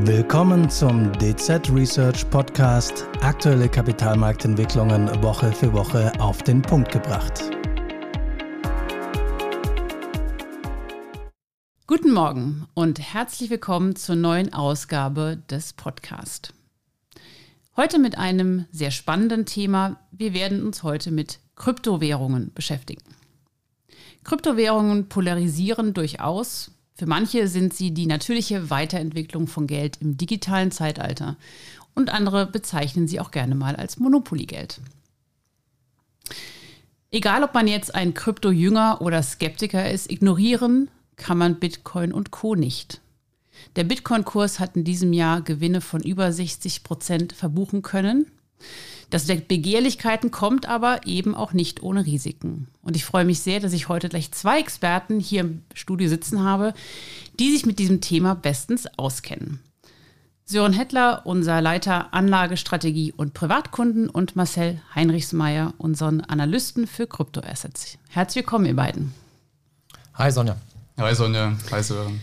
Willkommen zum DZ Research Podcast. Aktuelle Kapitalmarktentwicklungen Woche für Woche auf den Punkt gebracht. Guten Morgen und herzlich willkommen zur neuen Ausgabe des Podcasts. Heute mit einem sehr spannenden Thema. Wir werden uns heute mit Kryptowährungen beschäftigen. Kryptowährungen polarisieren durchaus. Für manche sind sie die natürliche Weiterentwicklung von Geld im digitalen Zeitalter und andere bezeichnen sie auch gerne mal als Monopoliegeld. Egal, ob man jetzt ein Krypto-Jünger oder Skeptiker ist, ignorieren kann man Bitcoin und Co. nicht. Der Bitcoin-Kurs hat in diesem Jahr Gewinne von über 60 Prozent verbuchen können. Das Deck Begehrlichkeiten kommt aber eben auch nicht ohne Risiken. Und ich freue mich sehr, dass ich heute gleich zwei Experten hier im Studio sitzen habe, die sich mit diesem Thema bestens auskennen. Sören Hettler, unser Leiter Anlagestrategie und Privatkunden und Marcel Heinrichsmeier, unseren Analysten für Kryptoassets. Herzlich willkommen, ihr beiden. Hi Sonja. Hi Sonja, hi Sören.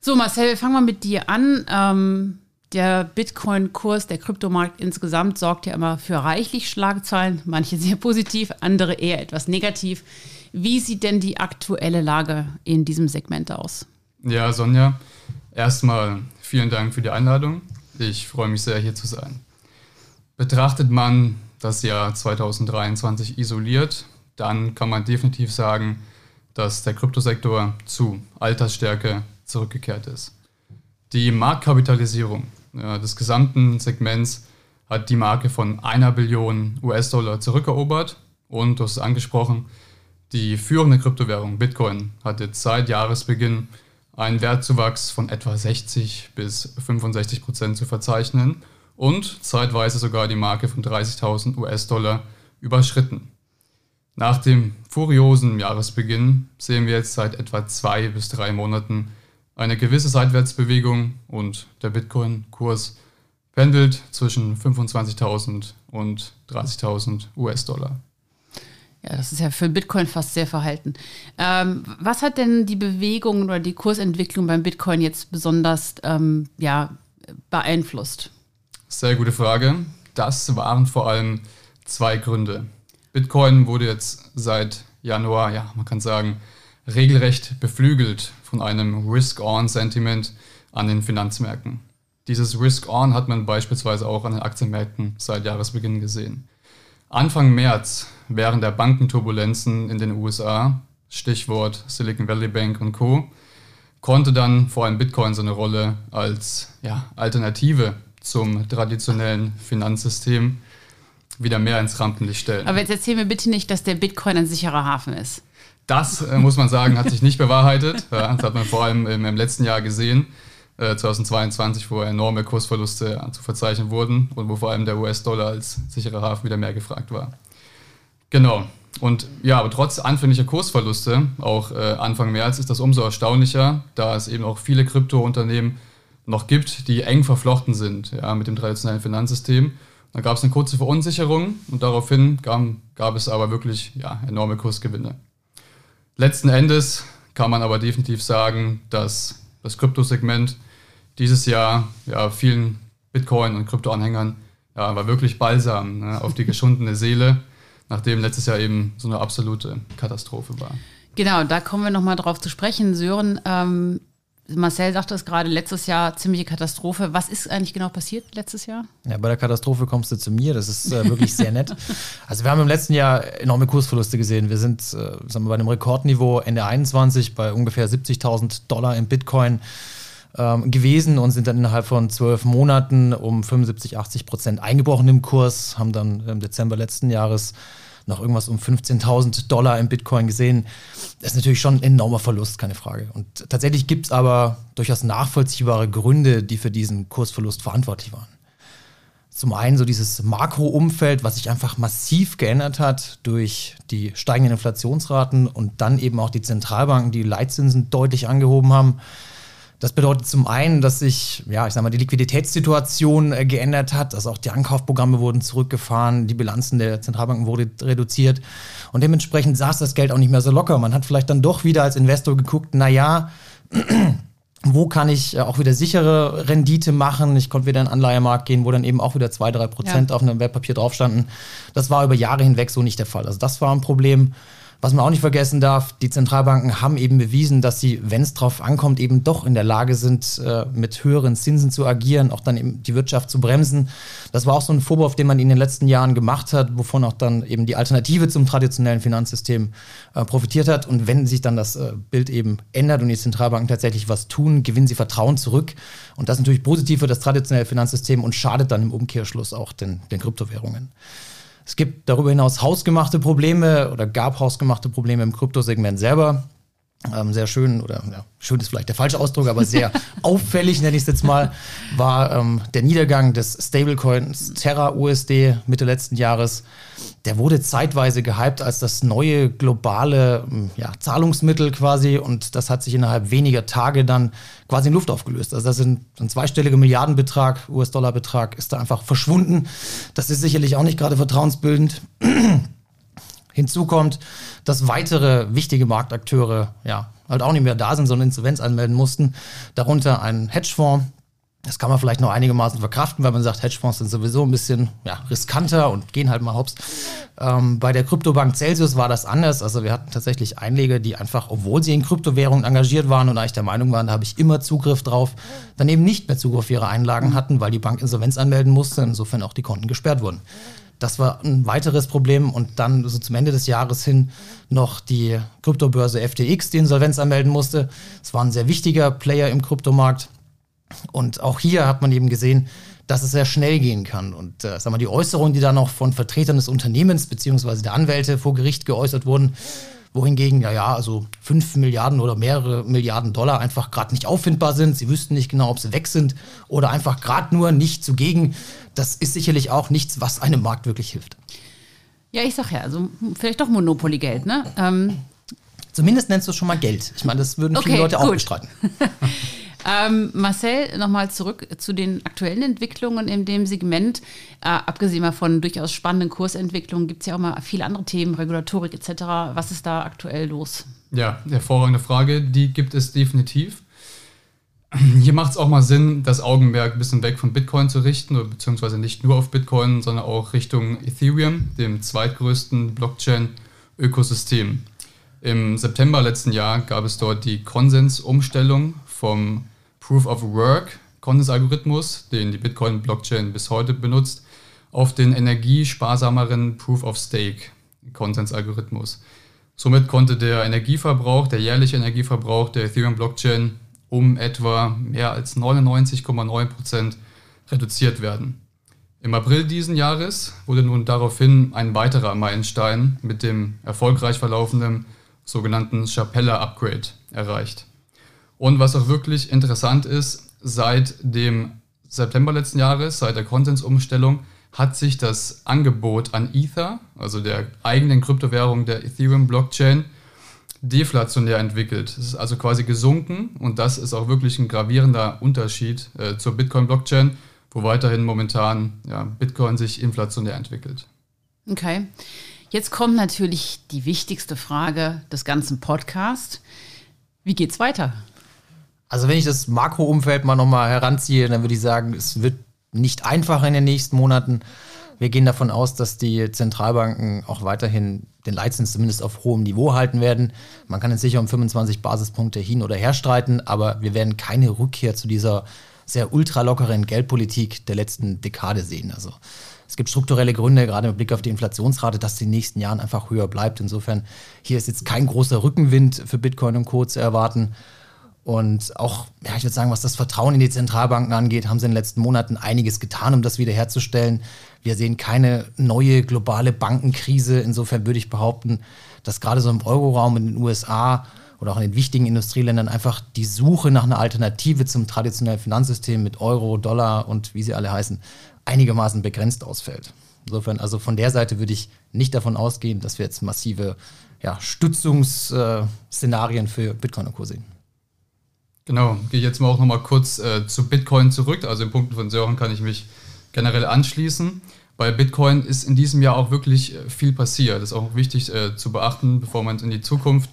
So Marcel, fangen wir mit dir an. Ähm, der Bitcoin-Kurs, der Kryptomarkt insgesamt sorgt ja immer für reichlich Schlagzeilen, manche sehr positiv, andere eher etwas negativ. Wie sieht denn die aktuelle Lage in diesem Segment aus? Ja, Sonja, erstmal vielen Dank für die Einladung. Ich freue mich sehr, hier zu sein. Betrachtet man das Jahr 2023 isoliert, dann kann man definitiv sagen, dass der Kryptosektor zu Altersstärke zurückgekehrt ist. Die Marktkapitalisierung ja, des gesamten Segments hat die Marke von einer Billion US-Dollar zurückerobert und du hast es angesprochen, die führende Kryptowährung Bitcoin hat jetzt seit Jahresbeginn einen Wertzuwachs von etwa 60 bis 65 Prozent zu verzeichnen und zeitweise sogar die Marke von 30.000 US-Dollar überschritten. Nach dem furiosen Jahresbeginn sehen wir jetzt seit etwa zwei bis drei Monaten eine gewisse Seitwärtsbewegung und der Bitcoin-Kurs pendelt zwischen 25.000 und 30.000 US-Dollar. Ja, das ist ja für Bitcoin fast sehr verhalten. Ähm, was hat denn die Bewegung oder die Kursentwicklung beim Bitcoin jetzt besonders ähm, ja, beeinflusst? Sehr gute Frage. Das waren vor allem zwei Gründe. Bitcoin wurde jetzt seit Januar, ja, man kann sagen, regelrecht beflügelt von einem Risk-On-Sentiment an den Finanzmärkten. Dieses Risk-On hat man beispielsweise auch an den Aktienmärkten seit Jahresbeginn gesehen. Anfang März, während der Bankenturbulenzen in den USA, Stichwort Silicon Valley Bank und Co., konnte dann vor allem Bitcoin seine Rolle als ja, Alternative zum traditionellen Finanzsystem wieder mehr ins Rampenlicht stellen. Aber jetzt erzähl mir bitte nicht, dass der Bitcoin ein sicherer Hafen ist. Das, äh, muss man sagen, hat sich nicht bewahrheitet. Das hat man vor allem im, im letzten Jahr gesehen, äh, 2022, wo enorme Kursverluste zu verzeichnen wurden und wo vor allem der US-Dollar als sicherer Hafen wieder mehr gefragt war. Genau. Und ja, aber trotz anfänglicher Kursverluste, auch äh, Anfang März, ist das umso erstaunlicher, da es eben auch viele Kryptounternehmen noch gibt, die eng verflochten sind ja, mit dem traditionellen Finanzsystem. Da gab es eine kurze Verunsicherung und daraufhin gab, gab es aber wirklich ja, enorme Kursgewinne. Letzten Endes kann man aber definitiv sagen, dass das Kryptosegment dieses Jahr ja, vielen Bitcoin- und Kryptoanhängern ja, war wirklich balsam ne, auf die geschundene Seele, nachdem letztes Jahr eben so eine absolute Katastrophe war. Genau, da kommen wir nochmal drauf zu sprechen. Sören, ähm, Marcel sagte es gerade, letztes Jahr ziemliche Katastrophe. Was ist eigentlich genau passiert letztes Jahr? Ja, bei der Katastrophe kommst du zu mir. Das ist äh, wirklich sehr nett. Also wir haben im letzten Jahr enorme Kursverluste gesehen. Wir sind äh, sagen wir, bei einem Rekordniveau Ende 21 bei ungefähr 70.000 Dollar im Bitcoin ähm, gewesen und sind dann innerhalb von zwölf Monaten um 75, 80 Prozent eingebrochen im Kurs, haben dann im Dezember letzten Jahres noch irgendwas um 15.000 Dollar im Bitcoin gesehen. Das ist natürlich schon ein enormer Verlust, keine Frage. Und tatsächlich gibt es aber durchaus nachvollziehbare Gründe, die für diesen Kursverlust verantwortlich waren. Zum einen so dieses Makroumfeld, was sich einfach massiv geändert hat durch die steigenden Inflationsraten und dann eben auch die Zentralbanken, die Leitzinsen deutlich angehoben haben. Das bedeutet zum einen, dass sich, ja, ich sag mal, die Liquiditätssituation äh, geändert hat, also auch die Ankaufprogramme wurden zurückgefahren, die Bilanzen der Zentralbanken wurden reduziert und dementsprechend saß das Geld auch nicht mehr so locker. Man hat vielleicht dann doch wieder als Investor geguckt, na ja, wo kann ich äh, auch wieder sichere Rendite machen. Ich konnte wieder in den Anleihemarkt gehen, wo dann eben auch wieder 2-3 Prozent ja. auf einem Wertpapier drauf standen. Das war über Jahre hinweg so nicht der Fall. Also das war ein Problem. Was man auch nicht vergessen darf, die Zentralbanken haben eben bewiesen, dass sie, wenn es drauf ankommt, eben doch in der Lage sind, äh, mit höheren Zinsen zu agieren, auch dann eben die Wirtschaft zu bremsen. Das war auch so ein Vorwurf, den man in den letzten Jahren gemacht hat, wovon auch dann eben die Alternative zum traditionellen Finanzsystem äh, profitiert hat. Und wenn sich dann das äh, Bild eben ändert und die Zentralbanken tatsächlich was tun, gewinnen sie Vertrauen zurück. Und das ist natürlich positiv für das traditionelle Finanzsystem und schadet dann im Umkehrschluss auch den, den Kryptowährungen. Es gibt darüber hinaus hausgemachte Probleme oder gab hausgemachte Probleme im Kryptosegment selber. Ähm, sehr schön, oder ja, schön ist vielleicht der falsche Ausdruck, aber sehr auffällig, nenne ich es jetzt mal, war ähm, der Niedergang des Stablecoins Terra USD Mitte letzten Jahres. Der wurde zeitweise gehypt als das neue globale hm, ja, Zahlungsmittel quasi und das hat sich innerhalb weniger Tage dann quasi in Luft aufgelöst. Also das sind ein zweistelliger Milliardenbetrag, US-Dollar-Betrag ist da einfach verschwunden. Das ist sicherlich auch nicht gerade vertrauensbildend. Hinzu kommt, dass weitere wichtige Marktakteure ja halt auch nicht mehr da sind, sondern Insolvenz anmelden mussten. Darunter ein Hedgefonds. Das kann man vielleicht noch einigermaßen verkraften, weil man sagt, Hedgefonds sind sowieso ein bisschen ja, riskanter und gehen halt mal hops. Ähm, bei der Kryptobank Celsius war das anders. Also wir hatten tatsächlich Einleger, die einfach, obwohl sie in Kryptowährungen engagiert waren und eigentlich der Meinung waren, da habe ich immer Zugriff drauf, dann eben nicht mehr Zugriff auf ihre Einlagen hatten, weil die Bank Insolvenz anmelden musste, insofern auch die Konten gesperrt wurden. Das war ein weiteres Problem. Und dann so zum Ende des Jahres hin noch die Kryptobörse FTX, die Insolvenz anmelden musste. Es war ein sehr wichtiger Player im Kryptomarkt. Und auch hier hat man eben gesehen, dass es sehr schnell gehen kann. Und äh, sag mal, die Äußerungen, die da noch von Vertretern des Unternehmens bzw. der Anwälte vor Gericht geäußert wurden, wohingegen, ja, ja, also 5 Milliarden oder mehrere Milliarden Dollar einfach gerade nicht auffindbar sind. Sie wüssten nicht genau, ob sie weg sind oder einfach gerade nur nicht zugegen. Das ist sicherlich auch nichts, was einem Markt wirklich hilft. Ja, ich sag ja, also vielleicht doch Monopoly-Geld, ne? Ähm Zumindest nennst du es schon mal Geld. Ich meine, das würden viele okay, Leute gut. auch bestreiten. Ähm, Marcel, nochmal zurück zu den aktuellen Entwicklungen in dem Segment. Äh, abgesehen mal von durchaus spannenden Kursentwicklungen gibt es ja auch mal viele andere Themen, Regulatorik etc. Was ist da aktuell los? Ja, hervorragende Frage. Die gibt es definitiv. Hier macht es auch mal Sinn, das Augenmerk ein bisschen weg von Bitcoin zu richten, beziehungsweise nicht nur auf Bitcoin, sondern auch Richtung Ethereum, dem zweitgrößten Blockchain-Ökosystem. Im September letzten Jahr gab es dort die Konsensumstellung vom Proof of Work Konsensalgorithmus, den die Bitcoin-Blockchain bis heute benutzt, auf den energiesparsameren Proof of Stake Konsensalgorithmus. Somit konnte der Energieverbrauch, der jährliche Energieverbrauch der Ethereum-Blockchain um etwa mehr als 99,9% reduziert werden. Im April diesen Jahres wurde nun daraufhin ein weiterer Meilenstein mit dem erfolgreich verlaufenden sogenannten Chapella Upgrade erreicht. Und was auch wirklich interessant ist, seit dem September letzten Jahres, seit der Contents-Umstellung, hat sich das Angebot an Ether, also der eigenen Kryptowährung der Ethereum-Blockchain, deflationär entwickelt. Es ist also quasi gesunken und das ist auch wirklich ein gravierender Unterschied äh, zur Bitcoin-Blockchain, wo weiterhin momentan ja, Bitcoin sich inflationär entwickelt. Okay. Jetzt kommt natürlich die wichtigste Frage des ganzen Podcasts. Wie geht's weiter? Also wenn ich das Makroumfeld mal nochmal heranziehe, dann würde ich sagen, es wird nicht einfacher in den nächsten Monaten. Wir gehen davon aus, dass die Zentralbanken auch weiterhin den Leitzins zumindest auf hohem Niveau halten werden. Man kann jetzt sicher um 25 Basispunkte hin oder her streiten, aber wir werden keine Rückkehr zu dieser sehr ultralockeren Geldpolitik der letzten Dekade sehen. Also es gibt strukturelle Gründe, gerade mit Blick auf die Inflationsrate, dass den nächsten Jahren einfach höher bleibt. Insofern hier ist jetzt kein großer Rückenwind für Bitcoin und Co. zu erwarten. Und auch, ja, ich würde sagen, was das Vertrauen in die Zentralbanken angeht, haben sie in den letzten Monaten einiges getan, um das wiederherzustellen. Wir sehen keine neue globale Bankenkrise. Insofern würde ich behaupten, dass gerade so im Euroraum in den USA oder auch in den wichtigen Industrieländern einfach die Suche nach einer Alternative zum traditionellen Finanzsystem mit Euro, Dollar und wie sie alle heißen, einigermaßen begrenzt ausfällt. Insofern, also von der Seite würde ich nicht davon ausgehen, dass wir jetzt massive ja, Stützungsszenarien für Bitcoin und Co. sehen. Genau, gehe jetzt mal auch nochmal kurz äh, zu Bitcoin zurück. Also in Punkten von Sören kann ich mich generell anschließen. Bei Bitcoin ist in diesem Jahr auch wirklich äh, viel passiert. Das ist auch wichtig äh, zu beachten, bevor man in die Zukunft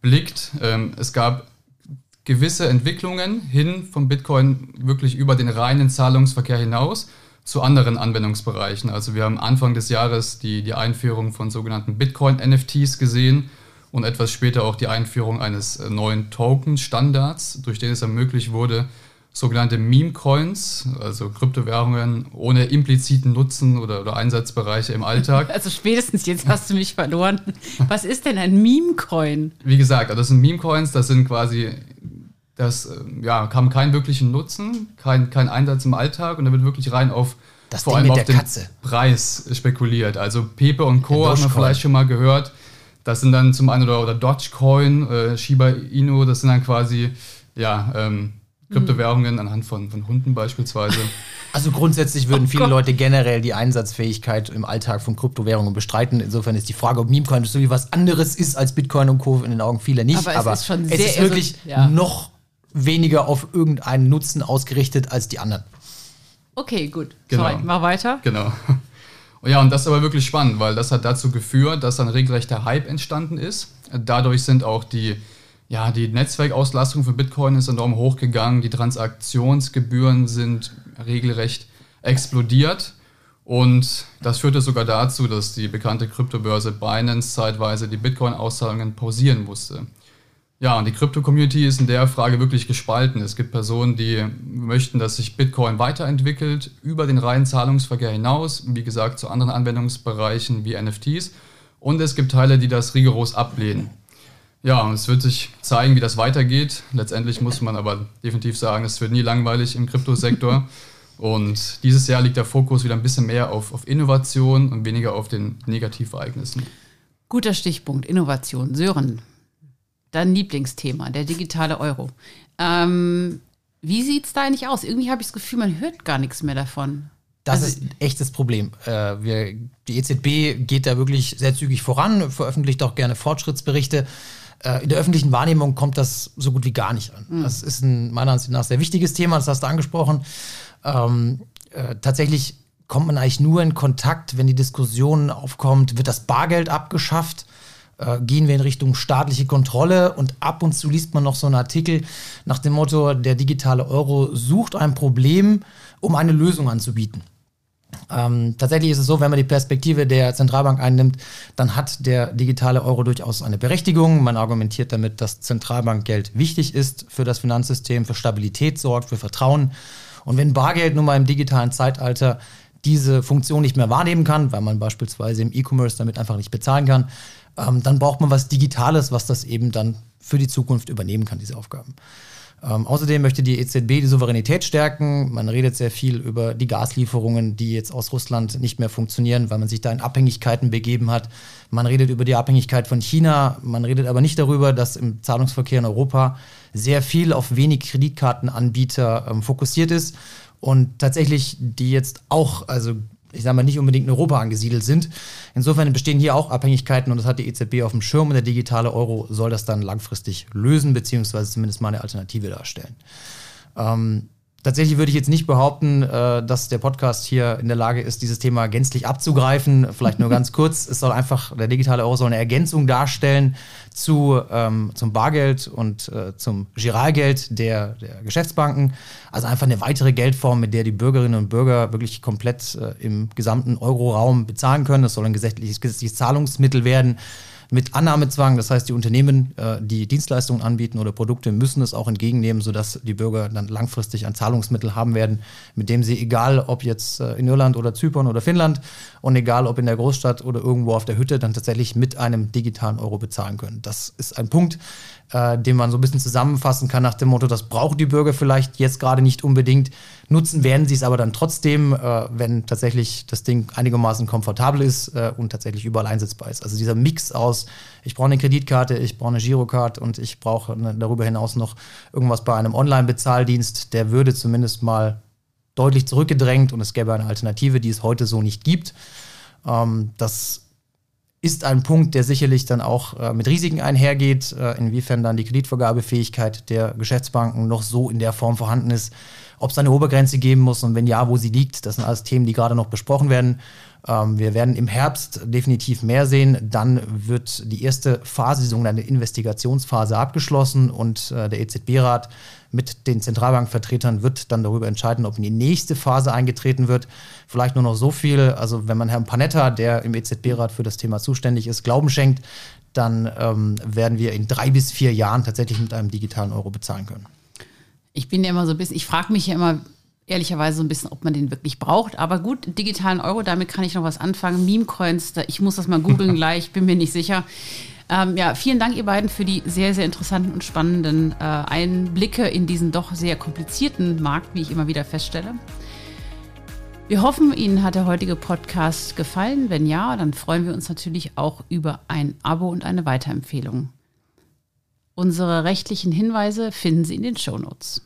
blickt. Ähm, es gab gewisse Entwicklungen hin vom Bitcoin wirklich über den reinen Zahlungsverkehr hinaus zu anderen Anwendungsbereichen. Also wir haben Anfang des Jahres die, die Einführung von sogenannten Bitcoin-NFTs gesehen und etwas später auch die Einführung eines äh, neuen Token-Standards, durch den es ermöglicht wurde, sogenannte Meme-Coins, also Kryptowährungen ohne impliziten Nutzen oder, oder, Einsatzbereiche im Alltag. Also spätestens jetzt hast du mich verloren. Was ist denn ein Meme-Coin? Wie gesagt, das sind Meme-Coins, das sind quasi, das äh, ja, haben keinen wirklichen Nutzen, kein, kein Einsatz im Alltag und da wird wirklich rein auf das vor Ding allem auf den Katze. Preis spekuliert. Also Pepe und Co. haben wir vielleicht schon mal gehört. Das sind dann zum einen oder, oder Dogecoin, äh, Shiba Inu, das sind dann quasi ja, ähm, Kryptowährungen anhand von, von Hunden beispielsweise. Also grundsätzlich würden oh viele Leute generell die Einsatzfähigkeit im Alltag von Kryptowährungen bestreiten. Insofern ist die Frage, ob Memecoin so wie was anderes ist als Bitcoin und Co. in den Augen vieler nicht. Aber es Aber ist schon es ist wirklich ja. noch weniger auf irgendeinen Nutzen ausgerichtet als die anderen. Okay, gut. Genau. Sorry, mach weiter. Genau. Ja, und das ist aber wirklich spannend, weil das hat dazu geführt, dass ein regelrechter Hype entstanden ist. Dadurch sind auch die ja, die Netzwerkauslastung für Bitcoin ist enorm hochgegangen, die Transaktionsgebühren sind regelrecht explodiert und das führte sogar dazu, dass die bekannte Kryptobörse Binance zeitweise die Bitcoin-Auszahlungen pausieren musste. Ja, und die Krypto-Community ist in der Frage wirklich gespalten. Es gibt Personen, die möchten, dass sich Bitcoin weiterentwickelt über den reinen Zahlungsverkehr hinaus, wie gesagt, zu anderen Anwendungsbereichen wie NFTs. Und es gibt Teile, die das rigoros ablehnen. Ja, und es wird sich zeigen, wie das weitergeht. Letztendlich muss man aber definitiv sagen, es wird nie langweilig im Kryptosektor. Und dieses Jahr liegt der Fokus wieder ein bisschen mehr auf, auf Innovation und weniger auf den Negativereignissen. Guter Stichpunkt, Innovation. Sören, dein Lieblingsthema, der digitale Euro. Ähm, wie sieht es da eigentlich aus? Irgendwie habe ich das Gefühl, man hört gar nichts mehr davon. Das also, ist echt das Problem. Äh, wir, die EZB geht da wirklich sehr zügig voran, veröffentlicht auch gerne Fortschrittsberichte. Äh, in der öffentlichen Wahrnehmung kommt das so gut wie gar nicht an. Mhm. Das ist ein meiner Ansicht nach sehr wichtiges Thema, das hast du angesprochen. Ähm, äh, tatsächlich kommt man eigentlich nur in Kontakt, wenn die Diskussion aufkommt, wird das Bargeld abgeschafft? Äh, gehen wir in Richtung staatliche Kontrolle und ab und zu liest man noch so einen Artikel nach dem Motto, der digitale Euro sucht ein Problem, um eine Lösung anzubieten. Ähm, tatsächlich ist es so, wenn man die Perspektive der Zentralbank einnimmt, dann hat der digitale Euro durchaus eine Berechtigung. Man argumentiert damit, dass Zentralbankgeld wichtig ist für das Finanzsystem, für Stabilität sorgt, für Vertrauen. Und wenn Bargeld nun mal im digitalen Zeitalter diese Funktion nicht mehr wahrnehmen kann, weil man beispielsweise im E-Commerce damit einfach nicht bezahlen kann, ähm, dann braucht man was Digitales, was das eben dann für die Zukunft übernehmen kann, diese Aufgaben. Ähm, außerdem möchte die EZB die Souveränität stärken. Man redet sehr viel über die Gaslieferungen, die jetzt aus Russland nicht mehr funktionieren, weil man sich da in Abhängigkeiten begeben hat. Man redet über die Abhängigkeit von China. Man redet aber nicht darüber, dass im Zahlungsverkehr in Europa sehr viel auf wenig Kreditkartenanbieter ähm, fokussiert ist und tatsächlich die jetzt auch, also ich sage mal, nicht unbedingt in Europa angesiedelt sind. Insofern bestehen hier auch Abhängigkeiten und das hat die EZB auf dem Schirm und der digitale Euro soll das dann langfristig lösen, beziehungsweise zumindest mal eine Alternative darstellen. Ähm, Tatsächlich würde ich jetzt nicht behaupten, äh, dass der Podcast hier in der Lage ist, dieses Thema gänzlich abzugreifen. Vielleicht nur ganz kurz. Es soll einfach, der digitale Euro soll eine Ergänzung darstellen zu, ähm, zum Bargeld und äh, zum Giralgeld der, der Geschäftsbanken. Also einfach eine weitere Geldform, mit der die Bürgerinnen und Bürger wirklich komplett äh, im gesamten Euroraum bezahlen können. Es soll ein gesetzliches, gesetzliches Zahlungsmittel werden mit Annahmezwang. Das heißt, die Unternehmen, äh, die Dienstleistungen anbieten oder Produkte, müssen es auch entgegennehmen, sodass die Bürger dann langfristig ein Zahlungsmittel haben werden, mit dem sie, egal ob jetzt äh, in Irland oder Zypern oder Finnland und egal ob in der Großstadt oder irgendwo auf der Hütte, dann tatsächlich mit einem digitalen Euro bezahlen können. Das ist ein Punkt, äh, den man so ein bisschen zusammenfassen kann nach dem Motto, das brauchen die Bürger vielleicht jetzt gerade nicht unbedingt. Nutzen werden sie es aber dann trotzdem, äh, wenn tatsächlich das Ding einigermaßen komfortabel ist äh, und tatsächlich überall einsetzbar ist. Also dieser Mix aus, ich brauche eine Kreditkarte, ich brauche eine Girocard und ich brauche darüber hinaus noch irgendwas bei einem Online-Bezahldienst, der würde zumindest mal deutlich zurückgedrängt und es gäbe eine Alternative, die es heute so nicht gibt. Ähm, das ist ein Punkt, der sicherlich dann auch äh, mit Risiken einhergeht, äh, inwiefern dann die Kreditvergabefähigkeit der Geschäftsbanken noch so in der Form vorhanden ist, ob es eine Obergrenze geben muss und wenn ja, wo sie liegt. Das sind alles Themen, die gerade noch besprochen werden. Ähm, wir werden im Herbst definitiv mehr sehen. Dann wird die erste Phase, die sogenannte Investigationsphase, abgeschlossen und äh, der EZB-Rat mit den Zentralbankvertretern wird dann darüber entscheiden, ob in die nächste Phase eingetreten wird. Vielleicht nur noch so viel. Also wenn man Herrn Panetta, der im EZB-Rat für das Thema zuständig ist, Glauben schenkt, dann ähm, werden wir in drei bis vier Jahren tatsächlich mit einem digitalen Euro bezahlen können. Ich bin ja immer so ein bisschen, ich frage mich ja immer ehrlicherweise so ein bisschen, ob man den wirklich braucht. Aber gut, digitalen Euro, damit kann ich noch was anfangen. Meme-Coins, ich muss das mal googeln gleich, bin mir nicht sicher. Ähm, ja, vielen Dank, ihr beiden, für die sehr, sehr interessanten und spannenden äh, Einblicke in diesen doch sehr komplizierten Markt, wie ich immer wieder feststelle. Wir hoffen, Ihnen hat der heutige Podcast gefallen. Wenn ja, dann freuen wir uns natürlich auch über ein Abo und eine Weiterempfehlung. Unsere rechtlichen Hinweise finden Sie in den Show Notes.